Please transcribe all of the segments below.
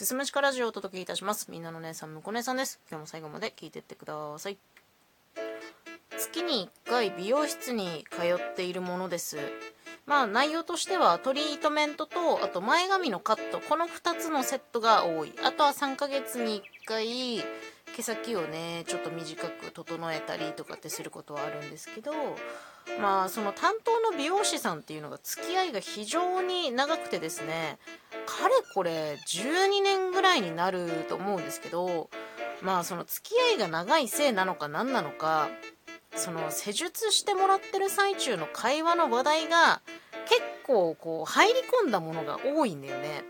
すすむしかラジオをお届けいたします。みんなの姉さん、むこ姉さんです。今日も最後まで聞いてってください。月に1回美容室に通っているものです。まあ内容としてはトリートメントとあと前髪のカットこの2つのセットが多いあとは3ヶ月に1回毛先をねちょっと短く整えたりとかってすることはあるんですけどまあその担当の美容師さんっていうのが付き合いが非常に長くてですねかれこれ12年ぐらいになると思うんですけどまあその付き合いが長いせいなのか何なのかその施術してもらってる最中の会話の話題が結構こう入り込んだものが多いんだよね。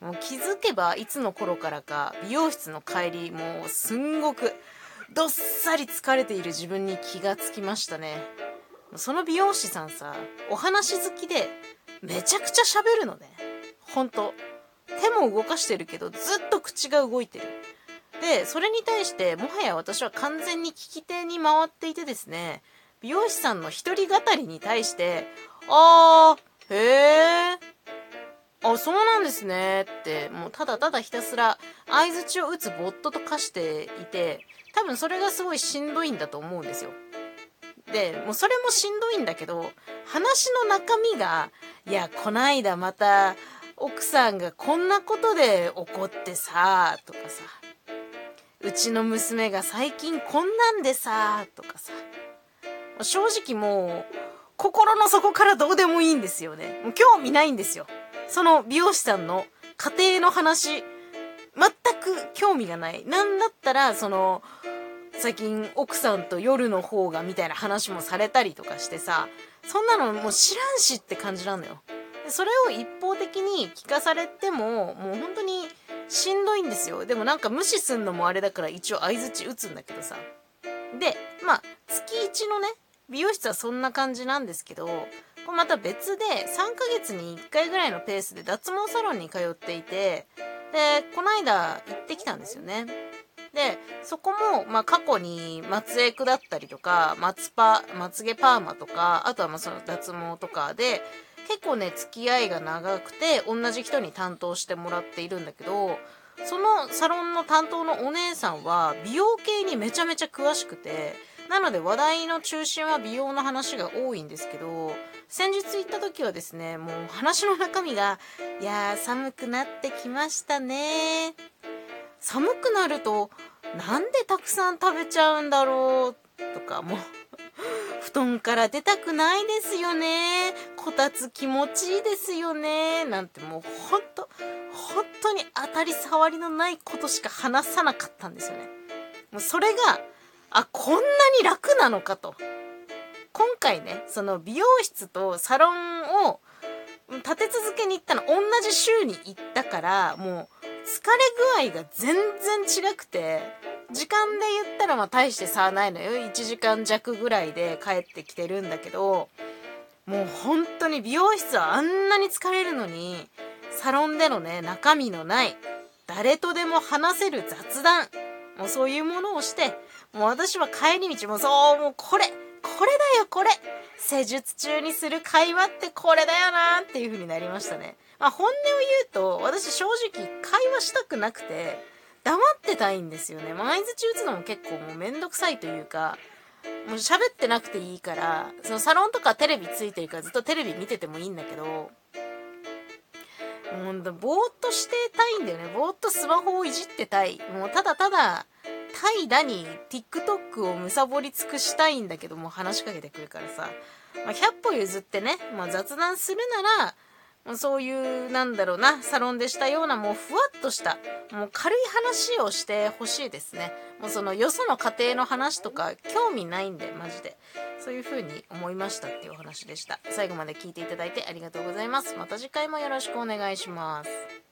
もう気づけばいつの頃からか美容室の帰りもうすんごくどっさり疲れている自分に気がつきましたね。その美容師さんさ、お話好きでめちゃくちゃ喋るのね。ほんと。手も動かしてるけどずっと口が動いてる。で、それに対してもはや私は完全に聞き手に回っていてですね、美容師さんの一人語りに対して、あー、へー、あ、そうなんですねって、もうただただひたすら相槌を打つボットと化していて、多分それがすごいしんどいんだと思うんですよ。で、もうそれもしんどいんだけど、話の中身が、いや、こないだまた奥さんがこんなことで怒ってさ、とかさ、うちの娘が最近こんなんでさ、とかさ、正直もう、心の底からどうでもいいんですよね。もう興味ないんですよ。その美容師さんの家庭の話、全く興味がない。なんだったら、その、最近奥さんと夜の方がみたいな話もされたりとかしてさ、そんなのもう知らんしって感じなのよ。それを一方的に聞かされても、もう本当にしんどいんですよ。でもなんか無視すんのもあれだから一応相槌打つんだけどさ。で、まあ、月1のね、美容室はそんな感じなんですけど、これまた別で3ヶ月に1回ぐらいのペースで脱毛サロンに通っていて、で、この間行ってきたんですよね。で、そこも、まあ、過去に松江区だったりとか、松パ、まつげパーマとか、あとはまその脱毛とかで、結構ね、付き合いが長くて、同じ人に担当してもらっているんだけど、そのサロンの担当のお姉さんは、美容系にめちゃめちゃ詳しくて、なので話題の中心は美容の話が多いんですけど、先日行った時はですね、もう話の中身が、いやー寒くなってきましたね寒くなると、なんでたくさん食べちゃうんだろうとか、もう、布団から出たくないですよね。こたつ気持ちいいですよね。なんてもうほんと、本当に当たり障りのないことしか話さなかったんですよね。もうそれが、あ、こんなに楽なのかと。今回ね、その美容室とサロンを立て続けに行ったの、同じ週に行ったから、もう疲れ具合が全然違くて、時間で言ったらまあ大して差はないのよ。1時間弱ぐらいで帰ってきてるんだけど、もう本当に美容室はあんなに疲れるのに、サロンでのね、中身のない、誰とでも話せる雑談、もうそういうものをして、もう私は帰り道もそう、もうこれ、これだよこれ施術中にする会話ってこれだよなっていう風になりましたね。まあ本音を言うと、私正直会話したくなくて、黙ってたいんですよね。まあ相槌打つのも結構もうめんどくさいというか、もう喋ってなくていいから、そのサロンとかテレビついてるからずっとテレビ見ててもいいんだけど、もうほんとぼーっとしてたいんだよね。ぼーっとスマホをいじってたい。もうただただ、怠惰に TikTok をむさぼり尽くしたいんだけども話しかけてくるからさ、まあ、100歩譲ってね、まあ、雑談するなら、もうそういう、なんだろうな、サロンでしたような、もうふわっとした、もう軽い話をしてほしいですね。もうそのよその家庭の話とか興味ないんで、マジで。そういう風に思いましたっていうお話でした。最後まで聞いていただいてありがとうございます。また次回もよろしくお願いします。